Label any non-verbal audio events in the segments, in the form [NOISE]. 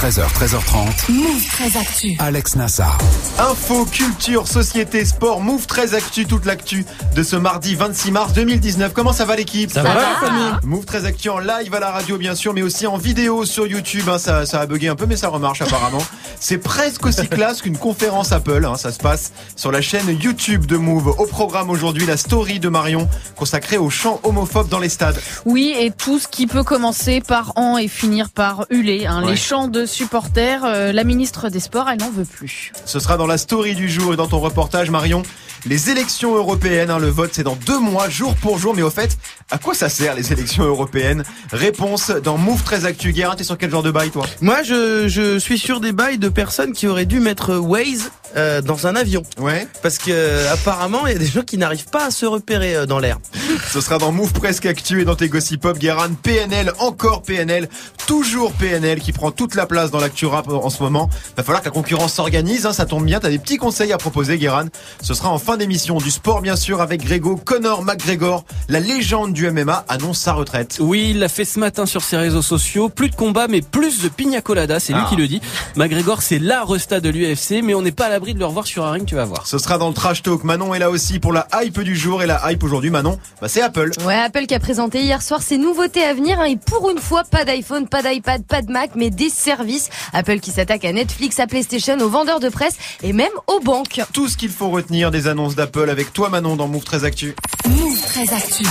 13h, 13h30. Move très actu. Alex Nassar. Info, culture, société, sport, Move très actu, toute l'actu de ce mardi 26 mars 2019. Comment ça va l'équipe? Ça, va, la famille Move très actu en live à la radio bien sûr, mais aussi en vidéo sur YouTube. hein. ça, ça a bugué un peu, mais ça remarche apparemment. [LAUGHS] C'est presque aussi classe qu'une conférence Apple. hein. Ça se passe sur la chaîne YouTube de Move. Au programme aujourd'hui, la story de Marion consacrée aux chants homophobes dans les stades. Oui, et tout ce qui peut commencer par en et finir par huler. hein. Ouais. Les chants de supporters, euh, la ministre des Sports, elle n'en veut plus. Ce sera dans la story du jour et dans ton reportage, Marion. Les élections européennes, hein, le vote c'est dans deux mois, jour pour jour. Mais au fait, à quoi ça sert les élections européennes? Réponse dans Move très actu. Guérin, t'es sur quel genre de bail toi? Moi, je, je suis sur des bails de personnes qui auraient dû mettre Waze euh, dans un avion. Ouais. Parce que euh, apparemment, il y a des gens qui n'arrivent pas à se repérer euh, dans l'air. [LAUGHS] Ce sera dans Move presque actu et dans tes gossip pop. Guérin, PNL, encore PNL, toujours PNL qui prend toute la place dans l'actu rap en ce moment. Va falloir que la concurrence s'organise. hein, ça tombe bien. T'as des petits conseils à proposer, Guérin. Ce sera en fin d'émission du sport bien sûr avec Grégo Connor McGregor, la légende du MMA annonce sa retraite. Oui, il l'a fait ce matin sur ses réseaux sociaux. Plus de combats, mais plus de pina colada. C'est lui Ah. qui le dit. McGregor, c'est la resta de l'UFC, mais on n'est pas à l'abri de le revoir sur un ring, tu vas voir. Ce sera dans le trash talk. Manon est là aussi pour la hype du jour et la hype aujourd'hui. Manon, bah c'est Apple. Ouais, Apple qui a présenté hier soir ses nouveautés à venir. hein, et pour une fois, pas d'iPhone, pas d'iPad, pas de Mac, mais des services. Apple qui s'attaque à Netflix, à PlayStation, aux vendeurs de presse et même aux banques. Tout ce qu'il faut retenir des annonces d'Apple avec toi Manon dans Move très Actu. Move très actu.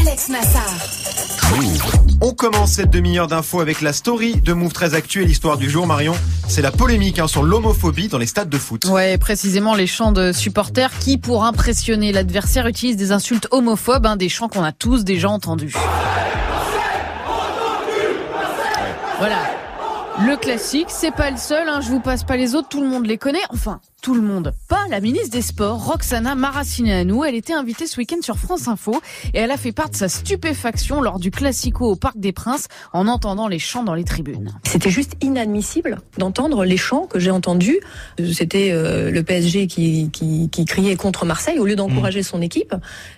Alex Nassar. On commence cette demi-heure d'infos avec la story de Move très Actu et l'histoire du jour Marion. C'est la polémique hein, sur l'homophobie dans les stades de foot. Ouais, précisément les chants de supporters qui, pour impressionner l'adversaire, utilisent des insultes homophobes, hein, des chants qu'on a tous déjà entendus. Voilà. Le classique, c'est pas le seul, hein, je vous passe pas les autres, tout le monde les connaît. Enfin, tout le monde. Pas la ministre des Sports, Roxana Maracineanu. Elle était invitée ce week-end sur France Info et elle a fait part de sa stupéfaction lors du Classico au Parc des Princes en entendant les chants dans les tribunes. C'était juste inadmissible d'entendre les chants que j'ai entendus. Euh, C'était euh, le PSG qui, qui, qui criait contre Marseille au lieu d'encourager son équipe.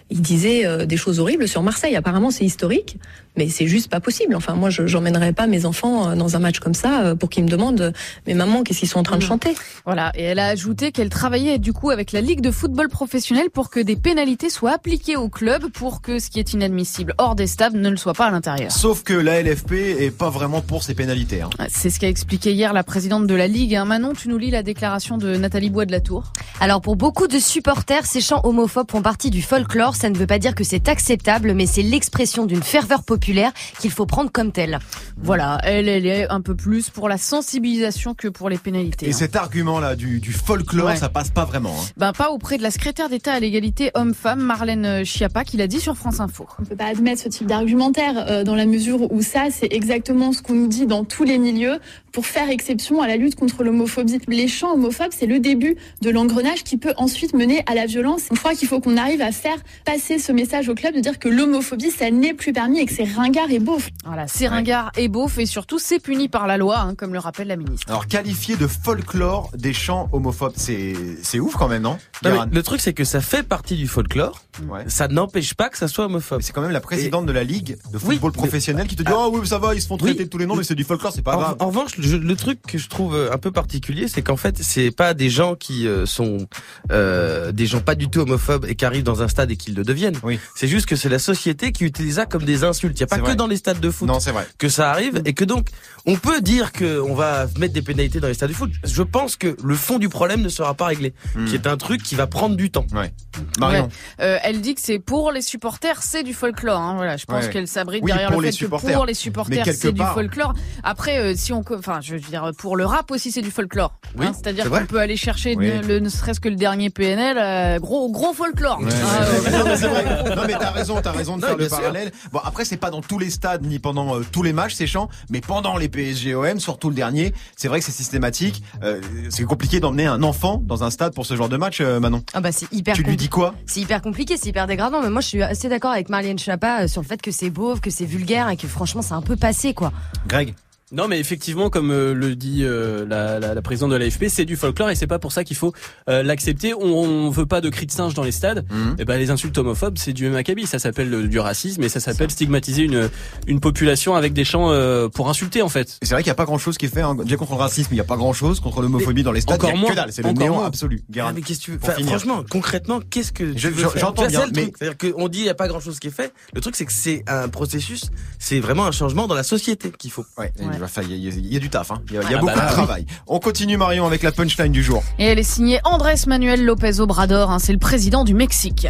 Il disait euh, des choses horribles sur Marseille. Apparemment, c'est historique, mais c'est juste pas possible. Enfin, moi, je j'emmènerais pas mes enfants dans un match comme ça pour qu'ils me demandent mais maman, qu'est-ce qu'ils sont en train de chanter? Voilà, et elle a ajouté qu'elle travaillait du coup avec la Ligue de football professionnel pour que des pénalités soient appliquées au club pour que ce qui est inadmissible hors des stades ne le soit pas à l'intérieur. Sauf que la LFP est pas vraiment pour ces pénalités. hein. C'est ce qu'a expliqué hier la présidente de la Ligue. hein. Manon, tu nous lis la déclaration de Nathalie Bois de la Tour. Alors pour beaucoup de supporters, ces chants homophobes font partie du folklore. Ça ne veut pas dire que c'est acceptable, mais c'est l'expression d'une ferveur populaire qu'il faut prendre comme telle. Voilà, elle, elle est un peu plus pour la sensibilisation que pour les pénalités. Et hein. cet argument-là du, du folklore, Ouais. ça passe pas vraiment. hein. Ben pas auprès de la secrétaire d'État à l'égalité homme-femme, Marlène Schiappa, qui l'a dit sur France Info. On ne peut pas admettre ce type d'argumentaire euh, dans la mesure où ça, c'est exactement ce qu'on nous dit dans tous les milieux pour faire exception à la lutte contre l'homophobie. Les chants homophobes, c'est le début de l'engrenage qui peut ensuite mener à la violence. Je crois qu'il faut qu'on arrive à faire passer ce message au club de dire que l'homophobie, ça n'est plus permis et que c'est ringard et beauf. Voilà, c'est ringard et beauf et surtout c'est puni par la loi, hein, comme le rappelle la ministre. Alors qualifier de folklore des chants homophobes, c'est ouf quand même, non, le truc, c'est que ça fait partie du folklore. Ouais. Ça n'empêche pas que ça soit homophobe. C'est quand même la présidente de la ligue de Oui, football mais- professionnel qui te dit Ah. oh oui ça va ils se font traiter Oui. de tous les noms mais c'est du folklore c'est pas En, grave. en revanche, le truc que je trouve euh, un peu particulier, c'est qu'en fait, c'est pas des gens qui euh, sont euh, des gens pas du tout homophobes et qui arrivent dans un stade et qu'ils le deviennent. Oui. C'est juste que c'est la société qui utilise ça comme des insultes. Il y a pas que vrai. dans les stades de foot Non c'est vrai. que ça arrive et que donc on peut dire que on va mettre des pénalités dans les stades de foot. Je pense que le fond du problème ne sera pas réglé, Hmm. qui est un truc qui va prendre du temps. Ouais. Marion. Ouais. Euh, elle dit que c'est pour les supporters, c'est du folklore. Hein, voilà, je pense Ouais. qu'elle s'abrite Oui, derrière le fait que supporters. pour les supporters, c'est du folklore. Après, euh, si on, enfin, je veux dire, pour le rap aussi, c'est du folklore. Oui, Hein, C'est-à-dire c'est qu'on peut aller chercher Oui. le, ne serait-ce que le dernier PNL, euh, gros, gros folklore. Ouais, Ah, [LAUGHS] non, mais t'as raison, t'as raison de Non, faire le sûr. parallèle. Bon après c'est pas dans tous les stades ni pendant euh, tous les matchs ces chants, mais pendant les PSGOM, surtout le dernier, c'est vrai que c'est systématique. Euh, c'est compliqué d'emmener un enfant dans un stade pour ce genre de match, euh, Manon. Ah bah c'est hyper Tu lui dis quoi C'est hyper compliqué, c'est hyper dégradant, mais moi je suis assez d'accord avec Marlène Schiappa euh, sur le fait que c'est beauf, que c'est vulgaire et que franchement c'est un peu passé quoi. Greg Non, mais effectivement, comme euh, le dit euh, la, la, la présidente de l'AFP, c'est du folklore et c'est pas pour ça qu'il faut euh, l'accepter. On, on veut pas de cris de singe dans les stades. Mhm. Et ben les insultes homophobes, c'est du même acabit. Ça s'appelle du racisme et ça s'appelle stigmatiser une une population avec des chants euh, pour insulter en fait. C'est vrai qu'il n'y a pas grand chose qui est fait. Hein. Déjà contre le racisme, il n'y a pas grand chose. Contre l'homophobie dans les stades, encore il y a que moins. dalle. C'est le néant moins. absolu. Ah, mais qu'est-ce que tu veux enfin, finir. Franchement, concrètement, qu'est-ce que tu Je- veux je- faire j'entends vois, bien, mais-. C'est-à-dire qu'on dit il y a pas grand-chose qui est fait. Le truc, c'est que c'est un processus. C'est vraiment un changement dans la société qu'il faut. Ouais, il va falloir- il y, a- il y a du taf. Hein. Il y a, il y a Ah beaucoup bah de oui. travail. On continue Marion avec la punchline du jour. Et elle est signée Andrés Manuel López Obrador, hein, c'est le président du Mexique.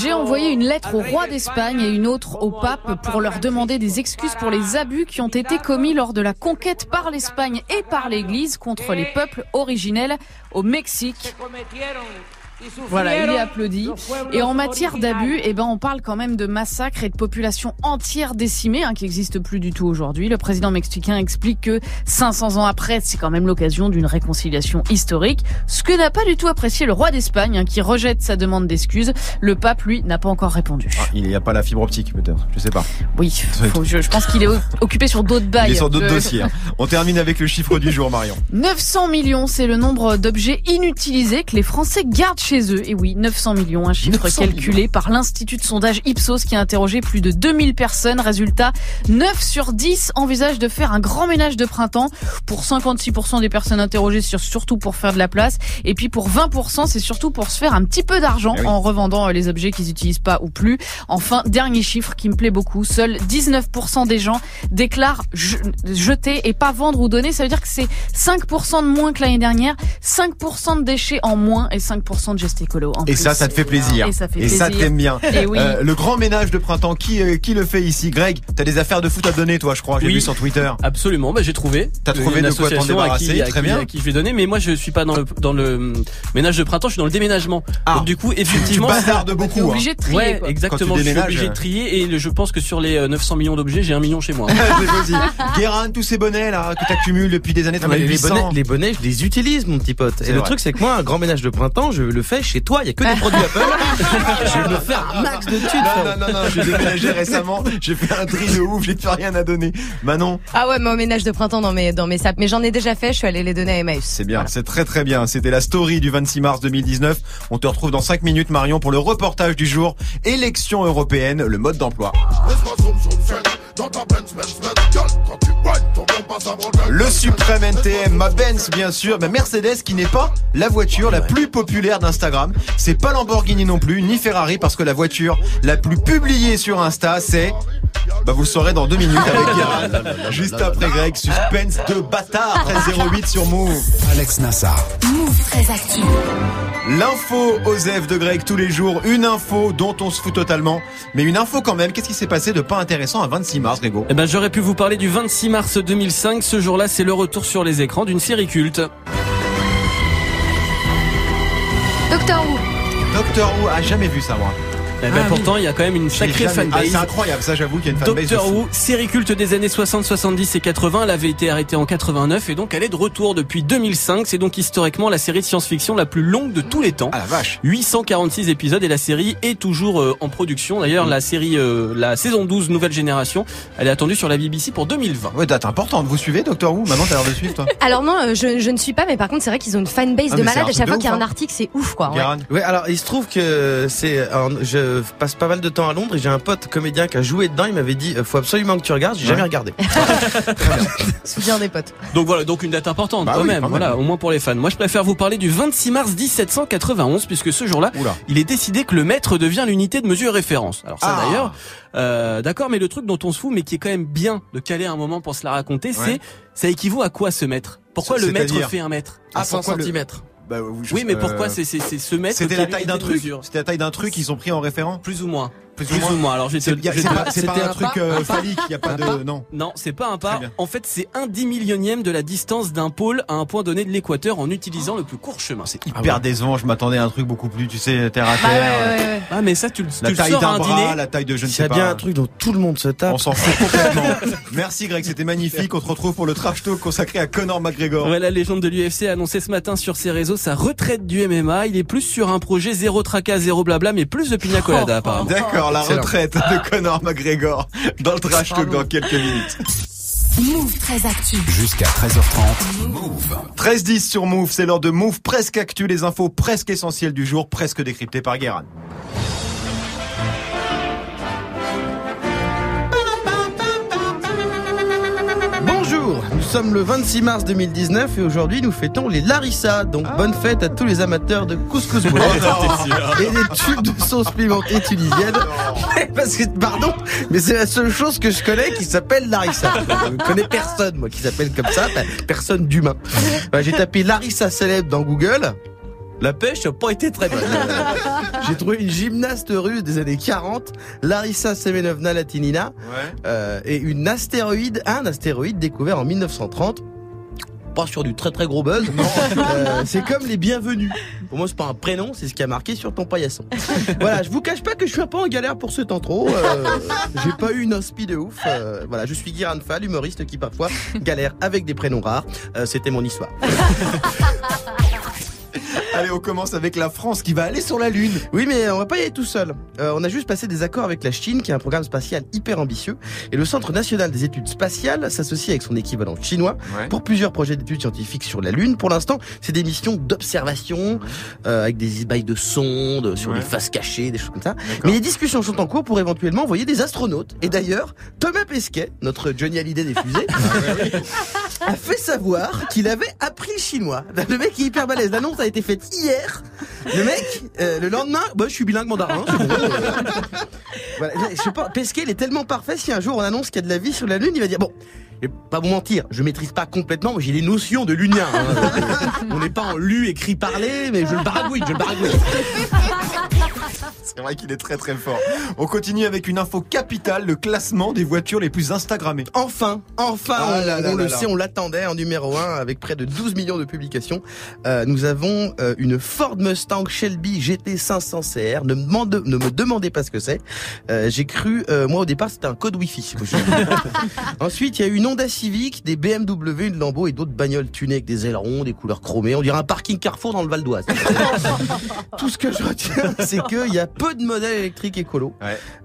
J'ai envoyé une lettre au roi d'Espagne et une autre au pape pour leur demander des excuses pour les abus qui ont été commis lors de la conquête par l'Espagne et par l'Église contre les peuples originels au Mexique. Voilà, il est applaudi. Et en matière d'abus, eh ben, on parle quand même de massacres et de populations entières décimées, hein, qui n'existent plus du tout aujourd'hui. Le président mexicain explique que 500 ans après, c'est quand même l'occasion d'une réconciliation historique, ce que n'a pas du tout apprécié le roi d'Espagne, hein, qui rejette sa demande d'excuses. Le pape, lui, n'a pas encore répondu. Ah, il n'y a pas la fibre optique peut-être. Je sais pas. Oui, [LAUGHS] faut- je, je pense qu'il est occupé sur d'autres bails. Il est sur d'autres dossiers. hein. On termine avec le chiffre du jour Marion. [LAUGHS] 900 millions, c'est le nombre d'objets inutilisés que les Français gardent chez eux. Et oui, 900 millions, un chiffre 900 calculé par l'Institut de sondage Ipsos qui a interrogé plus de 2000 personnes. Résultat, 9 sur 10 envisagent de faire un grand ménage de printemps. Pour 56% des personnes interrogées, sur- surtout pour faire de la place. Et puis pour 20%, c'est surtout pour se faire un petit peu d'argent Eh oui. en revendant euh, les objets qu'ils n'utilisent pas ou plus. Enfin, dernier chiffre qui me plaît beaucoup, seuls 19% des gens déclarent je- jeter et pas vendre ou donner. Ça veut dire que c'est 5% de moins que l'année dernière, 5% de déchets en moins et 5% de gestes écolo en Et plus. ça, ça te fait plaisir. Et ça fait plaisir. t'aime bien. Et oui. Euh, le grand ménage de printemps, qui, euh, qui le fait ici? Greg, t'as des affaires de foot à donner toi, je crois. J'ai Oui. vu sur Twitter. Absolument, bah j'ai trouvé. T'as trouvé une de quoi t'en association à qui, débarrasser, à très bien. à qui je vais donner, mais moi je suis pas dans le dans le hum, ménage de printemps, je suis dans le déménagement. Ah. Donc du coup, Tu effectivement, bazardes T'es beaucoup. Hein. obligé de trier. Ouais, quoi. exactement. Quand tu Je suis obligé euh. de trier et je pense que sur les euh, 900 millions d'objets, j'ai un million chez moi. [LAUGHS] Guérin, tous ces bonnets là que t'accumules depuis des années, t'en Non, as mais les 800. bonnets, les bonnets, je les utilise, mon petit pote. Et le truc, c'est que moi, un grand ménage de printemps, je le fais chez toi. Il y a que des produits Apple. [LAUGHS] je vais me faire un max de thunes. Non, non, non, non, j'ai déménagé [LAUGHS] récemment, j'ai fait un tri de ouf, j'ai plus rien à donner. Manon, Ah ouais, mais au ménage de printemps dans mes, dans mes sapes. Mais j'en ai déjà fait, je suis allée les donner à Emmaüs. c'est bien, c'est très très bien. C'était la story du 26 mars 2019. On te retrouve dans 5 minutes Marion pour le reportage du jour, élection européenne, le mode d'emploi. Le suprême NTM, ma Benz bien sûr, ma Mercedes qui n'est pas la voiture la plus populaire d'Instagram. C'est pas Lamborghini non plus, ni Ferrari parce que la voiture la plus publiée sur Insta c'est... Bah vous le saurez dans deux minutes avec [LAUGHS] Guérin. Juste après Greg, suspense de bâtard 1308 sur Move. Alex Nassar. Move très actu. L'info Osef de Greg tous les jours, une info dont on se fout totalement, mais une info quand même. Qu'est-ce qui s'est passé de pas intéressant à 26 mars, Grégo? Eh ben, j'aurais pu vous parler du 26 mars 2005. Ce jour-là, c'est le retour sur les écrans d'une série culte. Docteur Who. Doctor Who a jamais vu ça moi. Eh ben, Ah, pourtant, il y a quand même une sacrée jamais- Ah, fanbase. c'est incroyable, ça j'avoue qu'il y a une fanbase. Doctor. Who, série culte des années 60, 70 et 80, elle avait été arrêtée en 89 et donc elle est de retour depuis 2005. C'est donc historiquement la série de science-fiction la plus longue de tous les temps. Ah la vache. 846 épisodes et la série est toujours euh, en production. D'ailleurs, la série, euh, la saison 12 nouvelle génération, elle est attendue sur la BBC pour 2020. Ouais, date importante. Vous suivez Doctor Who Maintenant t'as l'air de suivre toi? Alors non, euh, je, je ne suis pas, mais par contre, c'est vrai qu'ils ont une fanbase Ah, de malade. À chaque fois qu'il y a un hein. article, c'est ouf, quoi. ouais. Alors il se trouve que c'est, alors, je passe pas mal de temps à Londres et j'ai un pote comédien qui a joué dedans. Il m'avait dit, euh, faut absolument que tu regardes. J'ai Ouais. jamais regardé. [LAUGHS] Souviens des potes. Donc voilà, donc une date importante Bah quand, oui, même, quand même. Voilà, au moins pour les fans. Moi, je préfère vous parler du 26 mars 1791 puisque ce jour-là, il est décidé que le mètre devient l'unité de mesure référence. Alors ça Ah. d'ailleurs, euh, d'accord, mais le truc dont on se fout, mais qui est quand même bien de caler un moment pour se la raconter, Ouais. c'est ça équivaut à quoi ce mètre Pourquoi le mètre fait un mètre Ah, À 100 pourquoi le- cm. Bah, je- Oui, mais euh, pourquoi c'est c'est c'est ce mètre C'était la taille d'un truc. C'était la taille d'un truc qu'ils ont pris en référent. Plus ou moins. Plus Plus ou moins. Alors te- te- c'était un un truc euh, phallique. Il y a pas Un de pas non. Non, c'est pas un pas. En fait, c'est un dix millionième de la distance d'un pôle à un point donné de l'équateur en utilisant le plus court chemin. C'est hyper décevant. Je m'attendais à un truc beaucoup plus, tu sais, terre à Bah ouais, terre. ouais, ouais. Ah, mais ça, tu, le- tu La le taille sors à d'un un bras, dîner. la taille de je ne y sais a pas. bien un truc dont tout le monde se tape. On s'en fout complètement. [LAUGHS] Merci Greg, c'était magnifique. On se retrouve pour le trash talk consacré à Conor McGregor. Ouais, la légende de l'UFC a annoncé ce matin sur ses réseaux sa retraite du MMA. Il est plus sur un projet zéro tracas, zéro blabla, mais plus de pina colada [LAUGHS] apparemment. D'accord. La retraite de Conor McGregor dans le trash talk dans quelques minutes. Move très actu. Jusqu'à 13h30. Move. 13-10 sur Move, c'est l'heure de Move presque actu, les infos presque essentielles du jour, presque décryptées par Guérin. Sommes le 26 mars 2019 et aujourd'hui nous fêtons les Larissa. Donc bonne fête à tous les amateurs de couscous boulet et des tubes de sauce pimentée tunisienne. [LAUGHS] Parce que, pardon, mais c'est la seule chose que je connais qui s'appelle Larissa. Je ne connais personne, moi, qui s'appelle comme ça, personne d'humain. J'ai tapé Larissa célèbre dans Google. La pêche n'a pas été très bonne. [LAUGHS] J'ai trouvé une gymnaste russe des années 40, Larissa Semenovna Latinina, Ouais. euh, et une astéroïde, un astéroïde découvert en 1930. Pas sur du très très gros buzz. [LAUGHS] Euh, c'est comme les bienvenus. Pour moi, c'est pas un prénom, c'est ce qui a marqué sur ton paillasson. [LAUGHS] voilà, je vous cache pas que je suis un peu en galère pour ce intro. Euh, J'ai pas eu une inspi de ouf. Euh, voilà, je suis Guiran Fall, humoriste qui parfois galère avec des prénoms rares. C'était mon histoire. [LAUGHS] Allez, on commence avec la France qui va aller sur la Lune. Oui, mais on va pas y aller tout seul. Euh, on a juste passé des accords avec la Chine, qui a un programme spatial hyper ambitieux. Et le Centre national des études spatiales s'associe avec son équivalent chinois Ouais. pour plusieurs projets d'études scientifiques sur la Lune. Pour l'instant, c'est des missions d'observation euh, avec des bails de sondes sur Ouais. des faces cachées, des choses comme ça. Mais les discussions sont en cours pour éventuellement envoyer des astronautes. Et d'ailleurs, Thomas Pesquet, notre Johnny Hallyday des fusées, [LAUGHS] a fait savoir qu'il avait appris le chinois. Le mec est hyper balèze. L'annonce a été faite hier. Le mec, euh, le lendemain, bah, je suis bilingue mandarin. c'est bon. [LAUGHS] Voilà, je sais pas, Pesquet, il est tellement parfait. Si un jour on annonce qu'il y a de la vie sur la Lune, il va dire bon. Je vais pas vous mentir, je maîtrise pas complètement, mais j'ai les notions de lunien. hein. [LAUGHS] On n'est pas en lu, écrit, parlé, mais je le baragouine, je le baragouine. [LAUGHS] C'est vrai qu'il est très très fort. On continue avec une info capitale, le classement des voitures les plus Instagrammées. Enfin, enfin, Ah on, là là on là le là. sait, on l'attendait en numéro 1 avec près de 12 millions de publications. Euh, nous avons euh, une Ford Mustang Shelby GT 500 CR. Ne me, demande- ne me demandez pas ce que c'est. Euh, J'ai cru, euh, moi au départ, c'était un code Wi-Fi. [LAUGHS] Ensuite, il y a eu une Honda Civic, des BMW, une Lambo et d'autres bagnoles tunées avec des ailerons, des couleurs chromées. On dirait un parking Carrefour dans le Val d'Oise. [LAUGHS] Tout ce que je retiens, c'est qu'il y a peu de modèles électriques. Ouais.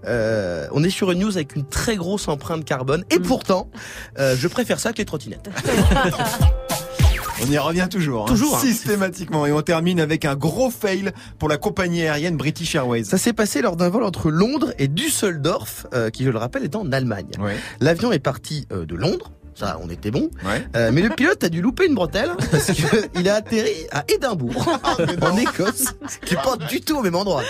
Euh, on est sur une news avec une très grosse empreinte carbone. Et pourtant, euh, je préfère ça que les trottinettes. [LAUGHS] On y revient toujours. hein, Toujours, hein. Systématiquement. Et on termine avec un gros fail pour la compagnie aérienne British Airways. Ça s'est passé lors d'un vol entre Londres et Düsseldorf, euh, qui, je le rappelle, est en Allemagne. Ouais. L'avion est parti euh, de Londres. Ça, on était bon. Ouais. Euh, mais le pilote a dû louper une bretelle parce qu'il [LAUGHS] a atterri à Édimbourg, en Écosse, qui est pas du tout au même endroit.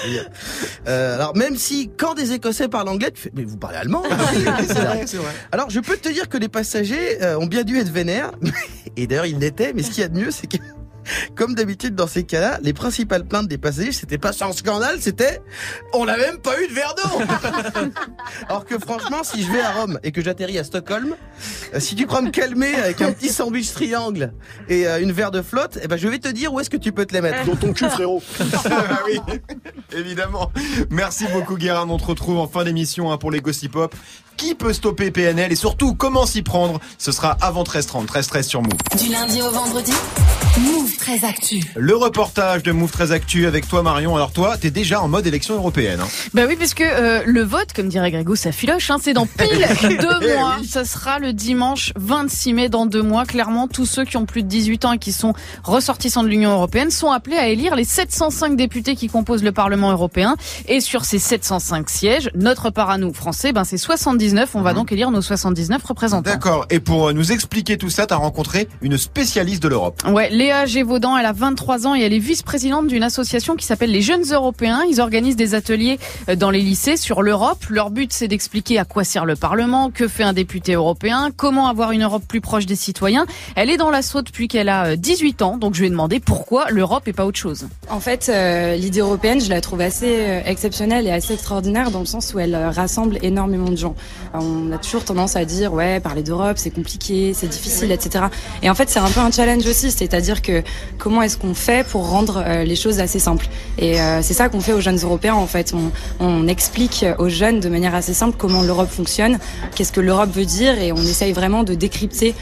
Euh, alors même si quand des Écossais parlent anglais, tu fais mais vous parlez allemand [LAUGHS] c'est vrai, vrai. Alors je peux te dire que les passagers euh, ont bien dû être vénères, [LAUGHS] et d'ailleurs ils l'étaient, mais ce qu'il y a de mieux c'est que comme d'habitude dans ces cas-là, les principales plaintes des passagers, c'était pas un scandale, c'était on n'a même pas eu de verre d'eau. [LAUGHS] Alors que franchement, si je vais à Rome et que j'atterris à Stockholm, euh, si tu crois me calmer avec un petit sandwich triangle et euh, une verre de flotte, eh ben je vais te dire où est-ce que tu peux te les mettre. Dans ton cul, frérot. [LAUGHS] Ah oui, évidemment. Merci beaucoup Guérin. On te retrouve en fin d'émission hein, pour les Gossip Pop. Qui peut stopper PNL et surtout comment s'y prendre? Ce sera avant 13h30, 13h13 sur Move. Du lundi au vendredi, Move très actu. Le reportage de Move très Actu avec toi Marion. Alors toi, t'es déjà en mode élection européenne. hein. Bah oui, parce que euh, le vote, comme dirait Grégo, ça filoche. Hein, c'est dans pile [LAUGHS] deux Eh mois. oui. Ça sera le dimanche 26 mai dans deux mois. Clairement, tous ceux qui ont plus de 18 ans et qui sont ressortissants de l'Union européenne sont appelés à élire les 705 députés qui composent le Parlement européen. Et sur ces 705 sièges, notre part à nous, français, ben c'est 79. On va donc élire nos 79 représentants. D'accord. Et pour euh, nous expliquer tout ça, t'as rencontré une spécialiste de l'Europe. Ouais, Léa Gévaudan, elle a 23 ans et elle est vice-présidente d'une association qui s'appelle les Jeunes Européens. Ils organisent des ateliers euh, dans les lycées sur l'Europe. Leur but, c'est d'expliquer à quoi sert le Parlement, que fait un député européen, comment avoir une Europe plus proche des citoyens. Elle est dans l'assaut depuis qu'elle a euh, 18 ans, donc je lui ai demandé pourquoi l'Europe et pas autre chose. En fait, euh, l'idée européenne, je la trouve assez euh, exceptionnelle et assez extraordinaire dans le sens où elle euh, rassemble énormément de gens. On a toujours tendance à dire, ouais, parler d'Europe, c'est compliqué, c'est difficile, etc. Et en fait, c'est un peu un challenge aussi, c'est-à-dire que comment est-ce qu'on fait pour rendre euh, les choses assez simples? Et euh, c'est ça qu'on fait aux jeunes Européens, en fait. On, on explique aux jeunes de manière assez simple comment l'Europe fonctionne, qu'est-ce que l'Europe veut dire, et on essaye vraiment de décrypter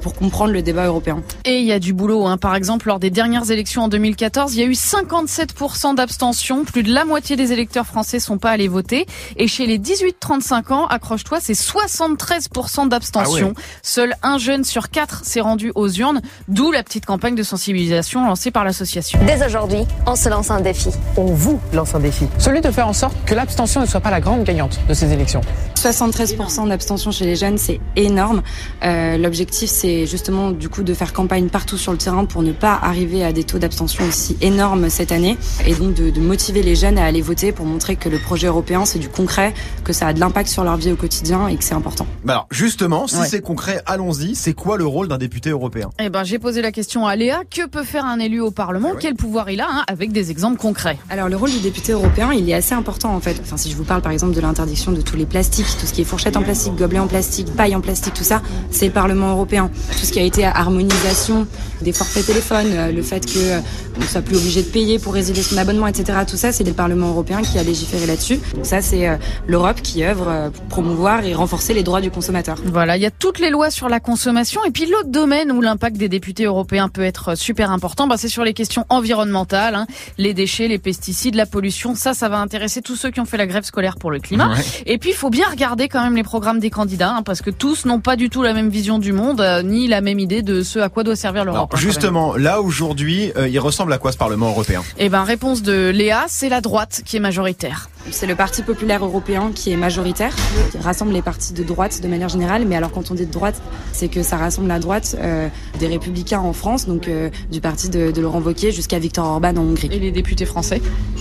pour comprendre le débat européen. Et il y a du boulot. Hein. Par exemple, lors des dernières élections en 2014, il y a eu 57% d'abstention. Plus de la moitié des électeurs français sont pas allés voter. Et chez les 18-35 ans, accroche-toi, c'est 73% d'abstention. Ah Seul un jeune sur quatre s'est rendu aux urnes, d'où la petite campagne de sensibilisation lancée par l'association. Dès aujourd'hui, on se lance un défi. On vous lance un défi. Celui de faire en sorte que l'abstention ne soit pas la grande gagnante de ces élections. 73% d'abstention chez les jeunes, c'est énorme. Euh, L'objectif, c'est justement du coup de faire campagne partout sur le terrain pour ne pas arriver à des taux d'abstention aussi énormes cette année, et donc de, de motiver les jeunes à aller voter pour montrer que le projet européen c'est du concret, que ça a de l'impact sur leur vie au quotidien et que c'est important. Bah alors justement, si Ouais. c'est concret, allons-y. C'est quoi le rôle d'un député européen? Eh ben, j'ai posé la question à Léa. Que peut faire un élu au Parlement? Quel pouvoir il a hein, Avec des exemples concrets? Alors le rôle du député européen, il est assez important en fait. Enfin, si je vous parle par exemple de l'interdiction de tous les plastiques, tout ce qui est fourchette en plastique, gobelet en plastique, paille en plastique, tout ça, c'est le Parlement européen. Tout ce qui a été harmonisation des forfaits téléphones, euh, le fait que euh, on soit plus obligé de payer pour résilier son abonnement, etc. Tout ça, c'est le Parlement européen qui a légiféré là-dessus. Donc ça, c'est euh, l'Europe qui œuvre pour promouvoir et renforcer les droits du consommateur. Voilà, il y a toutes les lois sur la consommation. Et puis l'autre domaine où l'impact des députés européens peut être super important, bah, c'est sur les questions environnementales, hein. les déchets, les pesticides, la pollution. Ça, ça va intéresser tous ceux qui ont fait la grève scolaire pour le climat. Ouais. Et puis il faut bien regarder quand même les programmes des candidats, hein, parce que tous n'ont pas du tout la même vision du monde, euh, ni la même idée de ce à quoi doit servir l'Europe. hein. Justement, là aujourd'hui, euh, il ressemble à quoi ce Parlement européen? Eh ben réponse de Léa, c'est la droite qui est majoritaire. C'est le Parti populaire européen qui est majoritaire, qui rassemble les partis de droite de manière générale. Mais alors quand on dit de droite, c'est que ça rassemble la droite euh, des républicains en France, donc euh, du parti de, de Laurent Wauquiez jusqu'à Viktor Orban en Hongrie. Et les députés français?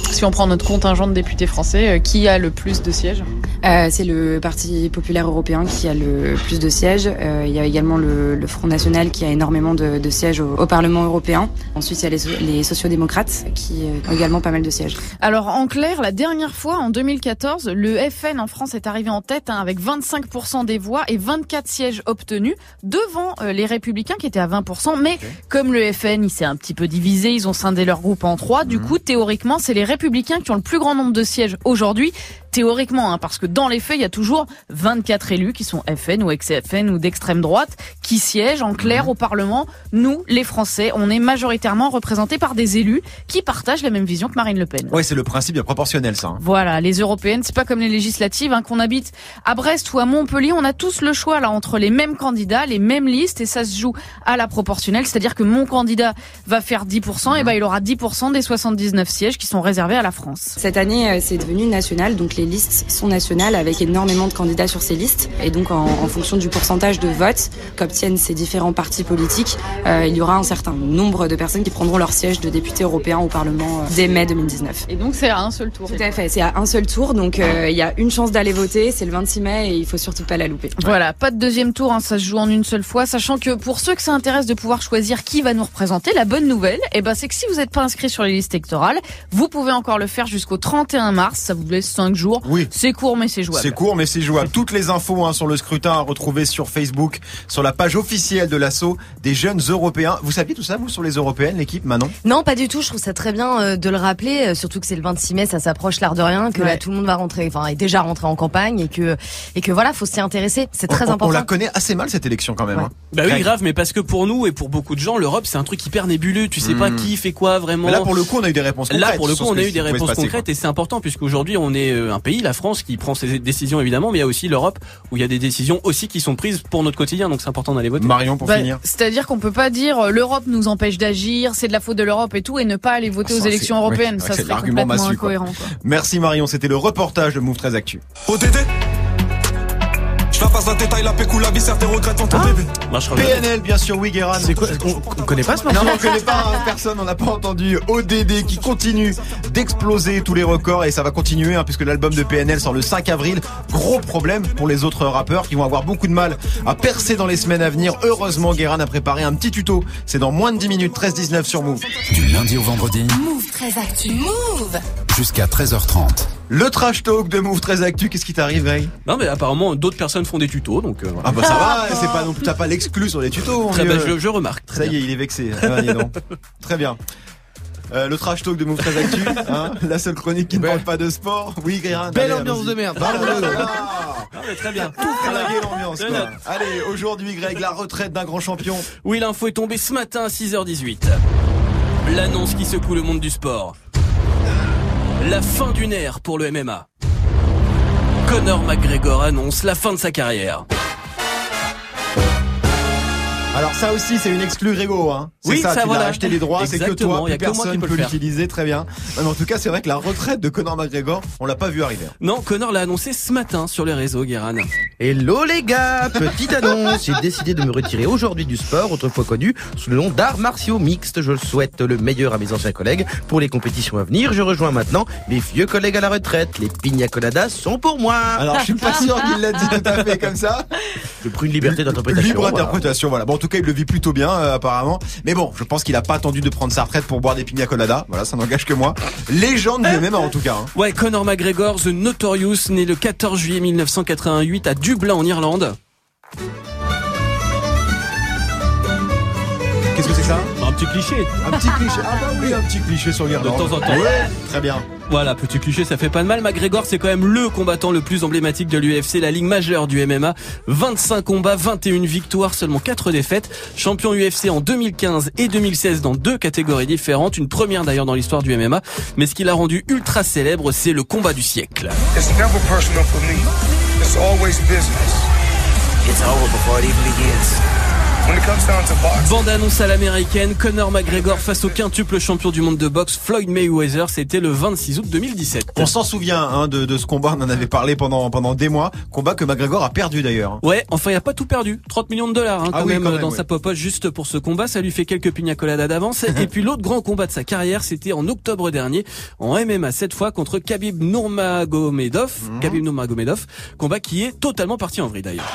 Si on prend notre contingent de députés français, euh, qui a le plus de sièges? C'est le Parti populaire européen qui a le plus de sièges. Il y a également le, le Front National qui a énormément de, de sièges au, au Parlement européen. Ensuite, il y a les, les sociodémocrates qui ont également pas mal de sièges. Alors en clair, la dernière fois, en 2014, le FN en France est arrivé en tête hein, avec 25% des voix et 24 sièges obtenus devant euh, les Républicains qui étaient à 20%. Mais comme le FN, il s'est un petit peu divisé, ils ont scindé leur groupe en trois. Du coup, théoriquement, c'est les Républicains qui ont le plus grand nombre de sièges aujourd'hui. Théoriquement, hein, parce que dans les faits, il y a toujours 24 élus qui sont FN ou ex-FN ou d'extrême droite qui siègent en clair au Parlement. Nous, les Français, on est majoritairement représentés par des élus qui partagent la même vision que Marine Le Pen. Ouais, c'est le principe bien proportionnel, ça. hein. Voilà, les européennes, c'est pas comme les législatives, hein, qu'on habite à Brest ou à Montpellier, on a tous le choix là entre les mêmes candidats, les mêmes listes, et ça se joue à la proportionnelle, c'est-à-dire que mon candidat va faire 10%, et ben il aura 10% des 79 sièges qui sont réservés à la France. Cette année, euh, c'est devenu national, donc les listes sont nationales avec énormément de candidats sur ces listes. Et donc, en, en fonction du pourcentage de votes qu'obtiennent ces différents partis politiques, euh, il y aura un certain nombre de personnes qui prendront leur siège de député européen au Parlement euh, dès mai 2019. Et donc c'est à un seul tour. Tout à fait, c'est à un seul tour, donc euh, il y a une chance d'aller voter, c'est le 26 mai et il faut surtout pas la louper. Voilà, pas de deuxième tour, hein, ça se joue en une seule fois, sachant que pour ceux que ça intéresse de pouvoir choisir qui va nous représenter, la bonne nouvelle, eh ben, c'est que si vous n'êtes pas inscrit sur les listes électorales, vous pouvez encore le faire jusqu'au 31 mars, ça vous laisse 5 jours. Oui. C'est court mais c'est jouable. C'est court, mais c'est jouable. [LAUGHS] Toutes les infos hein, sur le scrutin à retrouver sur Facebook, sur la page officielle de l'assaut des jeunes européens. Vous saviez tout ça, vous, sur les européennes, l'équipe, Manon? Non, pas du tout. Je trouve ça très bien euh, de le rappeler, euh, surtout que c'est le 26 mai, ça s'approche l'art de rien, que Ouais. là tout le monde va rentrer, enfin est déjà rentré en campagne et que et que voilà, faut s'y intéresser. C'est très on, on important. la connaît assez mal, cette élection, quand même. hein. Bah oui, Greg. grave, mais parce que pour nous et pour beaucoup de gens, l'Europe, c'est un truc hyper nébuleux. Tu sais pas Hmm. qui fait quoi vraiment. Mais là, pour le coup, on a eu des réponses concrètes. Là, pour le coup, on a eu des réponses passer, concrètes et c'est important puisqu'aujourd'hui, on est euh, un pays, la France, qui prend ses décisions évidemment, mais il y a aussi l'Europe où il y a des décisions aussi qui sont prises pour notre quotidien. Donc c'est important d'aller voter. Marion, pour Bah, finir. C'est-à-dire qu'on peut pas dire euh, l'Europe nous empêche d'agir, c'est de la faute de l'Europe et tout, et ne pas aller voter Ah, aux élections européennes. oui, ça serait complètement massu, incohérent. Quoi. Merci Marion, c'était le reportage de Move 13 Actu. ODD Je la passe dans le détail, la pécou, la vie, certains regrettent ton bébé. Marchera PNL, bien sûr, oui, Guérin. C'est quoi on, on connaît pas ce morceau Non, on connaît pas hein, personne, on n'a pas entendu ODD qui continue d'exploser tous les records et ça va continuer hein, puisque l'album de PNL sort le 5 avril. Gros problème pour les autres rappeurs qui vont avoir beaucoup de mal à percer dans les semaines à venir. Heureusement, Guérin a préparé un petit tuto. C'est dans moins de 10 minutes, 13-19 sur Move. Du lundi au vendredi Move très actu. Move jusqu'à 13h30. Le trash talk de Move 13 Actu, qu'est-ce qui t'arrive, Greg Non, mais apparemment, d'autres personnes font des tutos, donc euh, voilà. Ah bah ça va, c'est pas non plus, t'as pas l'exclu sur les tutos. Très bien, je, je remarque. Ça y est, il est vexé. Ah, donc. Très bien. Euh, le trash talk de Move très Actu, hein, la seule chronique qui ne parle pas de sport. Oui, Guérin. Belle allez, ambiance de merde. Ah, très bien. Tout l'ambiance. Allez, aujourd'hui, Greg, la retraite d'un grand champion. Oui, l'info est tombée ce matin à 6h18. L'annonce qui secoue le monde du sport. La fin d'une ère pour le MMA. Conor McGregor annonce la fin de sa carrière. Alors ça aussi, c'est une exclue Grégo, hein. C'est Oui, ça, ça, tu voilà. l'as acheté les droits, c'est que toi, y a plus que moi qui personne peux peut l'utiliser, très bien. Mais en tout cas, c'est vrai que la retraite de Conor McGregor, on l'a pas vu arriver. Non, Conor l'a annoncé ce matin sur les réseaux, Guéran. Hello les gars, petite annonce, j'ai décidé de me retirer aujourd'hui du sport, autrefois connu sous le nom d'arts martiaux mixtes. Je le souhaite le meilleur à mes anciens collègues pour les compétitions à venir. Je rejoins maintenant mes vieux collègues à la retraite. Les pina coladas sont pour moi. Alors, je suis pas sûr qu'il l'a dit tout à fait comme ça. J'ai pris une liberté d'interprétation. Libre voilà. interprétation, voilà. Bon, en tout cas, il le vit plutôt bien, euh, apparemment. Mais bon, je pense qu'il a pas attendu de prendre sa retraite pour boire des pina coladas. Voilà, ça n'engage que moi. Légende du MMA, en tout cas. hein. Ouais, Conor McGregor, The Notorious, né le 14 juillet 1988 à Dublin en Irlande. Qu'est-ce que c'est que ça Un petit cliché. Un petit cliché. Ah bah oui, un petit cliché sur l'Irlande. De temps en temps. Ouais, très bien. Voilà, petit cliché, ça fait pas de mal. McGregor, c'est quand même le combattant le plus emblématique de l'UFC, la ligue majeure du MMA. 25 combats, 21 victoires, seulement 4 défaites. Champion UFC en 2015 et 2016 dans deux catégories différentes. Une première d'ailleurs dans l'histoire du MMA. Mais ce qui l'a rendu ultra célèbre, c'est le combat du siècle. It's never personal for me. It's always business. It's over before it even begins. Bande annonce à l'américaine, Conor McGregor face au quintuple champion du monde de boxe Floyd Mayweather, c'était le 26 août 2017. On s'en souvient hein, de, de ce combat, on en avait parlé pendant pendant des mois. Combat que McGregor a perdu d'ailleurs. Ouais, enfin il a pas tout perdu. 30 millions de dollars hein, Ah quand, oui, même, quand même, dans oui. sa popoche juste pour ce combat. Ça lui fait quelques pina coladas d'avance. Et puis l'autre grand combat de sa carrière, c'était en octobre dernier en MMA cette fois contre Khabib Nurmagomedov. Mhm. Khabib Nurmagomedov, combat qui est totalement parti en vrille d'ailleurs.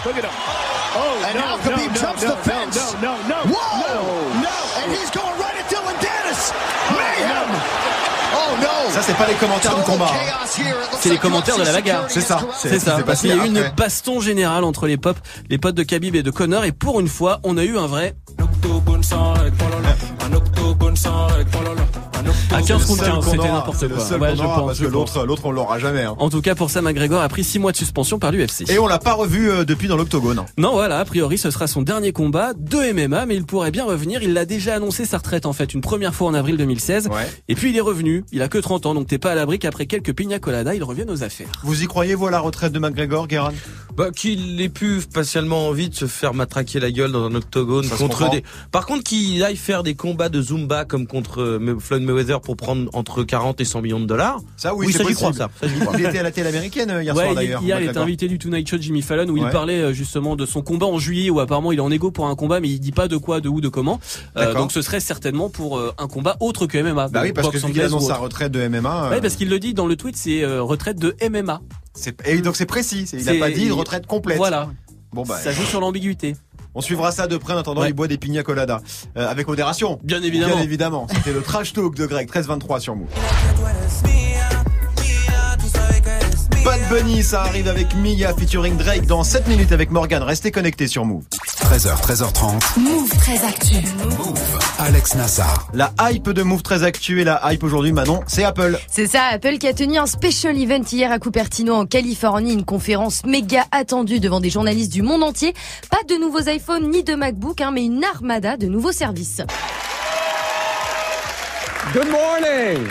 And now Khabib jumps the fence. No, no, no, Whoa! No, and he's going right at Dylan Dennis. Mayhem. Oh no. Ça, c'est pas les commentaires du combat. hein. C'est les commentaires de la bagarre. C'est ça. C'est ça. Parce qu'il y a eu une baston générale entre les pop, les potes de Khabib et de Connor. Et pour une fois, on a eu un vrai à 15 C'est contre le seul 15, qu'on c'était n'importe le quoi. seul Ouais, je aura, pense, parce je que l'autre, l'autre, on l'aura jamais. hein. En tout cas, pour ça, McGregor a pris 6 mois de suspension par l'UFC. Et on l'a pas revu euh, depuis dans l'octogone. Non, voilà, a priori, ce sera son dernier combat de MMA, mais il pourrait bien revenir. Il l'a déjà annoncé sa retraite, en fait, une première fois en avril 2016. Et puis il est revenu. Il a que 30 ans, donc t'es pas à l'abri qu'après quelques pina coladas, il revienne aux affaires. Vous y croyez, vous, à la retraite de McGregor, Guérin? Bah, qu'il ait pu spatialement envie de se faire matraquer la gueule dans un octogone Ça contre des. Par contre, qu'il aille faire des combats de Zumba comme contre euh, Floyd Mayweather pour prendre entre 40 et 100 millions de dollars. Ça, oui, oui c'est ça j'y crois, ça. ça j'y crois. Il était à la télé américaine euh, hier ouais, soir d'ailleurs. hier, il était invité du Tonight Show Jimmy Fallon où il parlait euh, justement de son combat en juillet où apparemment il est en égo pour un combat mais il dit pas de quoi, de où, de comment. Euh, donc ce serait certainement pour un combat autre que MMA. Bah oui, parce que qu'il annonce sa retraite de MMA. euh, Ouais, parce qu'il le dit dans le tweet, c'est euh, retraite de MMA. c'est- Et donc c'est précis. c'est- Il C'est- a pas dit il- retraite complète. Voilà. Bon bah. Ça joue sur l'ambiguïté. On suivra ça de près en attendant, Ouais. il boit des pina coladas. Euh, avec modération. Bien évidemment. Bien évidemment. C'était le trash talk de Greg, 13-23 sur Move. Bad Bunny, ça arrive avec Mia featuring Drake dans 7 minutes avec Morgan. Restez connectés sur Move. 13h, 13h30. Move très actu. Alex Nassar. La hype de Move très actuelle et la hype aujourd'hui, Manon, c'est Apple. C'est ça, Apple qui a tenu un special event hier à Cupertino en Californie, une conférence méga attendue devant des journalistes du monde entier. Pas de nouveaux iPhones ni de MacBook, hein, mais une armada de nouveaux services. Good morning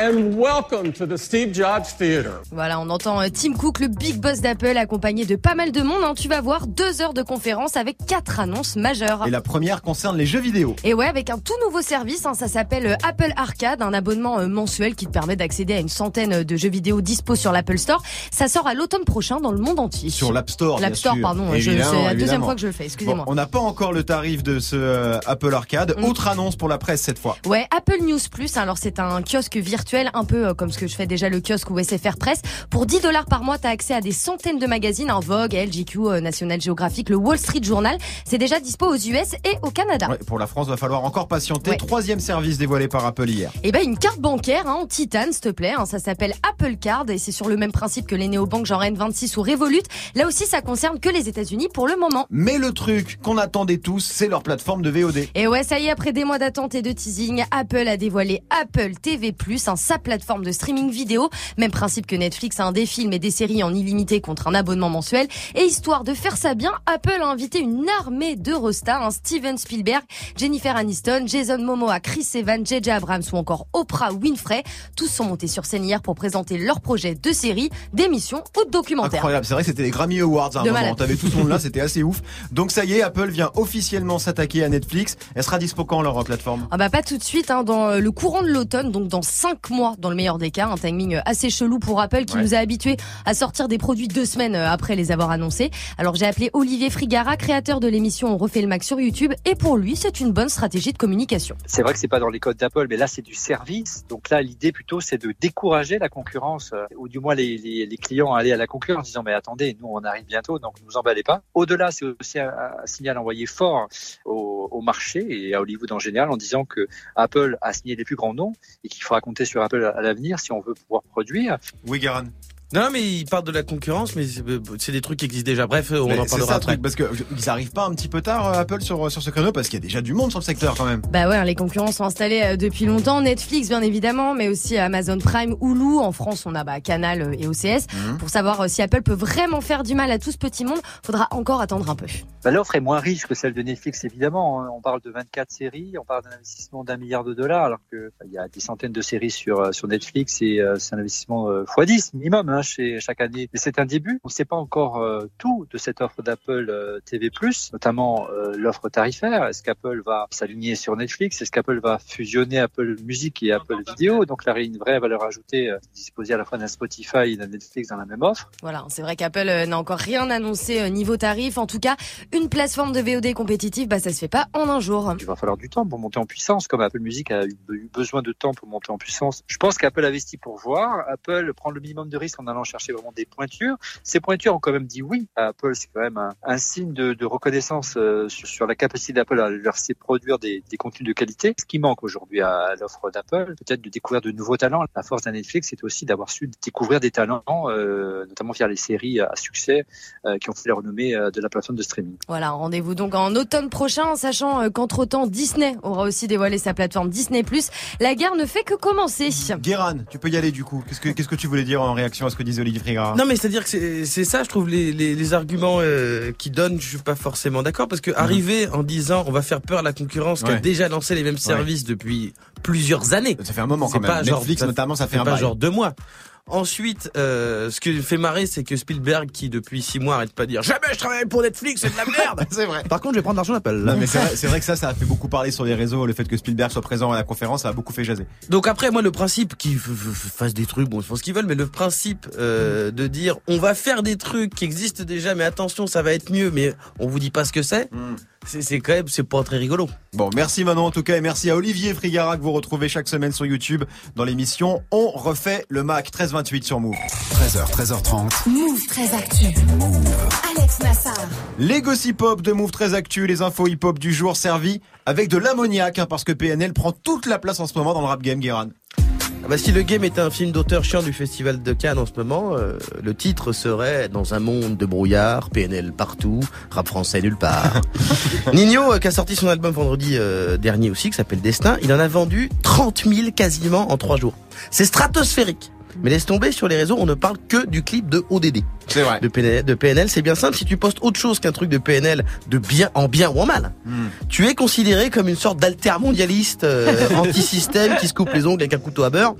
and welcome to the Steve Jobs Theater. Voilà, on entend euh, Tim Cook, le big boss d'Apple, accompagné de pas mal de monde. hein. Tu vas voir deux heures de conférence avec quatre annonces majeures. Et la première concerne les jeux vidéo. Et ouais, avec un tout nouveau service, hein, ça s'appelle euh, Apple Arcade, un abonnement euh, mensuel qui te permet d'accéder à une centaine de jeux vidéo dispo sur l'Apple Store. Ça sort à l'automne prochain dans le monde entier. Sur l'App Store. L'App Store, sûr. pardon, c'est Évidemment, la deuxième fois que je le fais, excusez-moi. Bon, on n'a pas encore le tarif de ce Apple Arcade. Mm. Autre annonce pour la presse cette fois. Ouais, Apple News Plus, alors c'est un kiosque virtuel virtuelle, un peu euh, comme ce que je fais déjà le kiosque ou SFR Press. Pour 10 dollars par mois, t'as accès à des centaines de magazines, un Vogue, Elle, GQ, euh, National Geographic, le Wall Street Journal. C'est déjà dispo aux US et au Canada. Ouais, pour la France, va falloir encore patienter. Ouais. Troisième service dévoilé par Apple hier. Et ben une carte bancaire hein, en titane, s'il te plaît. hein, ça s'appelle Apple Card et c'est sur le même principe que les néobanques genre N26 ou Revolut. Là aussi, ça concerne que les États-Unis pour le moment. Mais le truc qu'on attendait tous, c'est leur plateforme de VOD. Et ouais, ça y est, après des mois d'attente et de teasing, Apple a dévoilé Apple TV+, hein, sa plateforme de streaming vidéo. Même principe que Netflix, hein, des films et des séries en illimité contre un abonnement mensuel. Et histoire de faire ça bien, Apple a invité une armée d'Eurostars, hein, Steven Spielberg, Jennifer Aniston, Jason Momoa, Chris Evans, JJ Abrams ou encore Oprah Winfrey. Tous sont montés sur scène hier pour présenter leurs projets de séries, d'émissions ou de documentaires. Incroyable, c'est vrai que c'était les Grammy Awards à un De moment. T'avais tout ce monde là, [LAUGHS] c'était assez ouf. Donc ça y est, Apple vient officiellement s'attaquer à Netflix. Elle sera dispo quand leur plateforme? Ah bah pas tout de suite, hein, dans le courant de l'automne, donc dans mois dans le meilleur des cas, un timing assez chelou pour Apple qui Ouais. nous a habitués à sortir des produits deux semaines euh, après les avoir annoncés. Alors j'ai appelé Olivier Frigara, créateur de l'émission On refait le Mac sur YouTube, et pour lui c'est une bonne stratégie de communication. C'est vrai que c'est pas dans les codes d'Apple, mais là c'est du service. Donc là l'idée plutôt c'est de décourager la concurrence, euh, ou du moins les, les, les clients à aller à la concurrence en disant mais attendez, nous on arrive bientôt, donc ne vous emballez pas. Au-delà, c'est aussi un, un signal envoyé fort au, au marché et à Hollywood en général en disant que Apple a signé les plus grands noms et qu'il faudra compter sur Apple à l'avenir si on veut pouvoir produire. Oui, Garan. Non, mais il parle de la concurrence, mais c'est c'est des trucs qui existent déjà. Bref, on Mais en parlera ça après. truc, parce que ils arrivent pas un petit peu tard, euh, Apple, sur, sur ce créneau, parce qu'il y a déjà du monde sur le secteur quand même. Bah ouais, hein, les concurrents sont installés euh, depuis longtemps. Netflix, bien évidemment, mais aussi Amazon Prime, Hulu. En France, on a bah, Canal euh, et OCS. Mhm. Pour savoir euh, si Apple peut vraiment faire du mal à tout ce petit monde, faudra encore attendre un peu. Bah, L'offre est moins riche que celle de Netflix, évidemment. hein. On parle de 24 séries, on parle d'un investissement d'un milliard de dollars, alors que bah, il y a des centaines de séries sur euh, sur Netflix et euh, c'est un investissement euh, x10 minimum hein, chez chaque année. Mais c'est un début. On ne sait pas encore euh, tout de cette offre d'Apple euh, TV+, notamment euh, l'offre tarifaire. Est-ce qu'Apple va s'aligner sur Netflix? Est-ce qu'Apple va fusionner Apple Music et Apple Vidéo? Donc là, il y a une vraie valeur ajoutée, disposer à la fois d'un Spotify et d'un Netflix dans la même offre. Voilà, c'est vrai qu'Apple n'a encore rien annoncé niveau tarif. En tout cas, une plateforme de VOD compétitive, bah ça se fait pas en un jour. Il va falloir du temps pour monter en puissance, comme Apple Music a eu, eu besoin de temps pour monter en puissance. Je pense qu'Apple investit pour voir. Apple prend le minimum de risques en allant chercher vraiment des pointures. Ces pointures ont quand même dit oui à Apple. C'est quand même un, un signe de, de reconnaissance euh, sur, sur la capacité d'Apple à leur produire des, des contenus de qualité. Ce qui manque aujourd'hui à, à l'offre d'Apple, peut-être de découvrir de nouveaux talents. La force d'un Netflix, c'est aussi d'avoir su découvrir des talents, euh, notamment via les séries à succès euh, qui ont fait la renommée de la plateforme de streaming. Voilà, rendez-vous donc en automne prochain, en sachant qu'entre-temps, Disney aura aussi dévoilé sa plateforme Disney+. La guerre ne fait que commencer. Guéran, tu peux y aller du coup. Qu'est-ce que, qu'est-ce que tu voulais dire en réaction à ce que disait Olivier Frigara Non mais c'est-à-dire que c'est ça, je trouve les, les, les arguments euh, qui donnent, je suis pas forcément d'accord parce que arriver en disant on va faire peur à la concurrence qui a Mhm. Ouais. déjà lancé les mêmes services depuis plusieurs années. Ça fait un moment C'est quand même. pas genre- Netflix notamment, ça fait un pas bail. genre deux mois. Ensuite, euh, ce qui fait marrer, c'est que Spielberg, qui depuis six mois arrête pas de dire jamais je travaille pour Netflix, c'est de la merde. [LAUGHS] c'est vrai. Par contre, je vais prendre l'argent d'Apple. Non, mais c'est vrai, c'est vrai que ça, ça a fait beaucoup parler sur les réseaux. Le fait que Spielberg soit présent à la conférence, ça a beaucoup fait jaser. Donc après, moi, le principe qu'ils fassent des trucs, bon, ils font ce qu'ils veulent, mais le principe euh, de dire on va faire des trucs qui existent déjà, mais attention, ça va être mieux, mais on vous dit pas ce que c'est, c'est c'est quand même, c'est pas très rigolo. Bon, merci Manon en tout cas et merci à Olivier Frigara que vous retrouvez chaque semaine sur YouTube dans l'émission On refait le Mac 1328 sur Move. 13h, 13h30. Move très actu. Alex Nassar. Les gossip hop de Move très actu, les infos hip hop du jour servis avec de l'ammoniac hein, parce que PNL prend toute la place en ce moment dans le rap game, Guéran. Ah bah, si le game était un film d'auteur chiant du festival de Cannes en ce moment, euh, le titre serait Dans un monde de brouillard, PNL partout, rap français nulle part. [LAUGHS] Nino, euh, qui a sorti son album vendredi euh, dernier aussi, qui s'appelle Destin, il en a vendu 30 000 quasiment en trois jours. C'est stratosphérique. Mais laisse tomber sur les réseaux, on ne parle que du clip de ODD. C'est vrai. De PNL, de PNL, c'est bien simple. Si tu postes autre chose qu'un truc de PNL, de bien, en bien ou en mal, Hmm. tu es considéré comme une sorte d'altermondialiste euh, [LAUGHS] anti-système qui se coupe les ongles avec un couteau à beurre.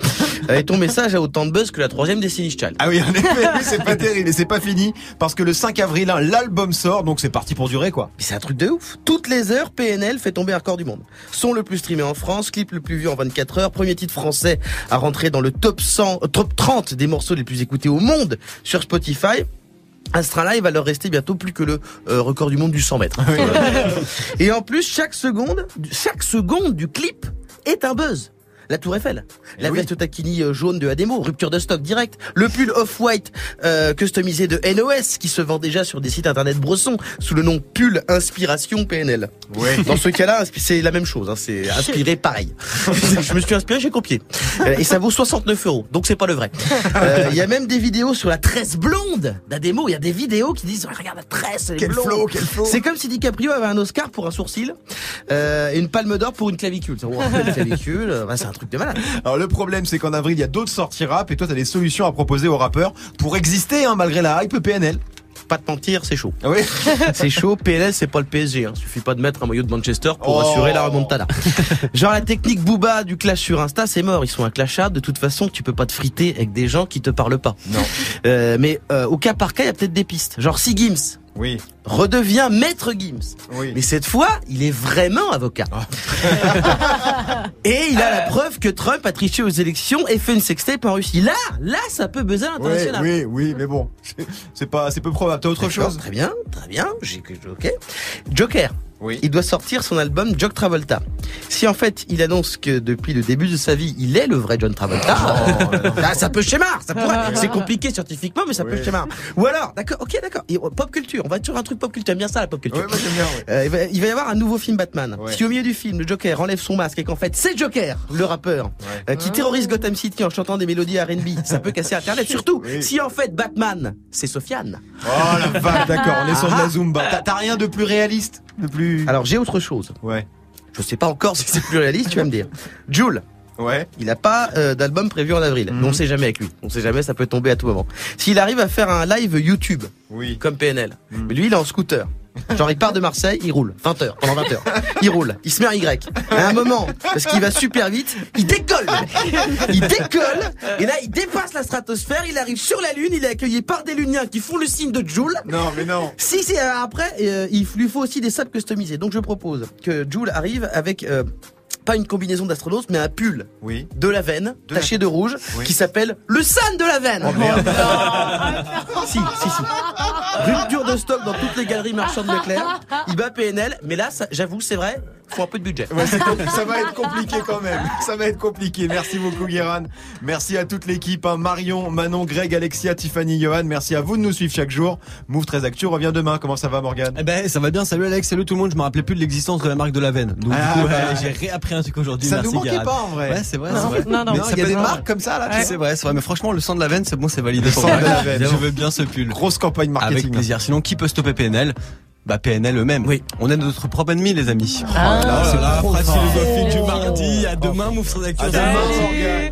Euh, et ton message a autant de buzz que la troisième Destiny Child. Ah oui, en effet, c'est pas terrible et c'est pas fini parce que le 5 avril, hein, l'album sort donc c'est parti pour durer quoi. Mais c'est un truc de ouf. Toutes les heures, PNL fait tomber un record du monde. Son le plus streamé en France, clip le plus vu en 24 heures, premier titre français à rentrer dans le top 100, euh, top 30 des morceaux les plus écoutés au monde sur Spotify. Astra Live va leur rester bientôt plus que le euh, record du monde du 100 mètres. Et en plus, chaque seconde, chaque seconde du clip est un buzz. La Tour Eiffel. La Eh oui. veste taquini euh, jaune de Ademo, rupture de stock direct. Le pull off-white euh, customisé de NOS qui se vend déjà sur des sites internet brossons sous le nom pull inspiration PNL. Ouais. Dans ce cas-là, c'est la même chose. hein, c'est [LAUGHS] inspiré pareil. [LAUGHS] Je me suis inspiré, j'ai copié. Euh, et ça vaut 69 euros, donc c'est pas le vrai. Euh, Il y a même des vidéos sur la tresse blonde d'Ademo. Il y a des vidéos qui disent regarde la tresse, elle Quel flow, quel flow. C'est comme si DiCaprio avait un Oscar pour un sourcil euh, et une palme d'or pour une clavicule. Wow, une clavicule, bah, c'est un truc de malade. Alors le problème c'est qu'en avril il y a d'autres sorties rap et toi t'as des solutions à proposer aux rappeurs pour exister hein, malgré la hype PNL. Pas de mentir, c'est chaud. Ah oui [LAUGHS] C'est chaud. PNL, c'est pas le PSG. Hein. Suffit pas de mettre un maillot de Manchester pour Oh. assurer la remontada. Genre la technique Booba du clash sur Insta, c'est mort. Ils sont inclashables. De toute façon, tu peux pas te friter avec des gens qui te parlent pas. Non. Euh, mais euh, au cas par cas, il y a peut-être des pistes. Genre si Gims Oui. redevient maître Gims. Oui. Mais cette fois, il est vraiment avocat. [LAUGHS] Et il a la preuve que Trump a triché aux élections et fait une sextape en Russie. Là, là, ça peut buzzer à Ouais, l'international. oui, oui, mais bon, c'est pas, c'est peu probable. T'as autre chose? Très bien, très bien. J'ai ok. Joker. Oui. Il doit sortir son album Jock Travolta. Si en fait il annonce que depuis le début de sa vie il est le vrai John Travolta, [LAUGHS] ah, ça peut schémar, ça pourrait. [LAUGHS] C'est compliqué scientifiquement, mais ça peut schémar. Ou alors, d'accord, ok, d'accord. Euh, Pop culture, on va être sur un truc pop culture. Bien ça la pop culture? Moi bien. Euh, il, va, il va y avoir un nouveau film Batman. Ouais. Si au milieu du film, le Joker enlève son masque et qu'en fait c'est Joker, le rappeur, euh, qui terrorise Gotham City en chantant des mélodies R&B, ça peut casser Internet. [LAUGHS] Surtout Oui. si en fait Batman, c'est Sofiane. Oh la vache, d'accord, on est sur de Ah. la Zumba. T'as- T'as rien de plus réaliste? Plus. Alors j'ai autre chose. Ouais. Je sais pas encore si c'est plus réaliste, tu vas me dire. Jules. Ouais. Il a pas euh, d'album prévu en avril. Mhm. On sait jamais avec lui. On sait jamais, ça peut tomber à tout moment. S'il arrive à faire un live YouTube, Oui. comme PNL, Mhm. mais lui il est en scooter. Genre il part de Marseille, il roule 20 heures, pendant 20 heures. Il roule, il se met en Y. À un moment, parce qu'il va super vite, il décolle. Il décolle, et là il dépasse la stratosphère, il arrive sur la Lune, il est accueilli par des Luniens qui font le signe de Joule. Non, mais non. Si c'est euh, après, euh, il lui faut aussi des sables customisés. Donc je propose que Joule arrive avec euh, pas une combinaison d'astronautes, mais un pull Oui. de la veine, De taché de rouge, Oui. qui s'appelle le San de la veine. Oh merde. si, si, si. Rupture de stock dans toutes les galeries marchandes Leclerc. Il bat PNL, mais là, j'avoue, c'est vrai, faut un peu de budget. Ouais, ça va être compliqué quand même. Ça va être compliqué. Merci beaucoup, Guéran. Merci à toute l'équipe. hein. Marion, Manon, Greg, Alexia, Tiffany, Johan. Merci à vous de nous suivre chaque jour. Move 13 Actu revient demain. Comment ça va, Morgan Eh ben, ça va bien. Salut Alex, salut tout le monde. Je me rappelais plus de l'existence de la marque de la veine. Donc, Ah, du coup, bah, ouais, j'ai réappris un truc aujourd'hui. Ça Merci, nous manquait pas en vrai. Ouais, c'est vrai, Non, c'est vrai. non, non. Il y a des marques comme ça là. tu sais. C'est vrai, c'est vrai. Mais franchement, le sang de la veine, c'est bon, c'est validé. Le sang de la veine. Je veux bien ce pull. Grosse campagne marketing. Avec plaisir. Sinon, qui peut stopper PNL bah PNL eux-mêmes. Oui. On est notre propre ennemi, les amis. Ah. Oh là là, phrase fort. philosophique du mardi. À demain, Move sur À demain.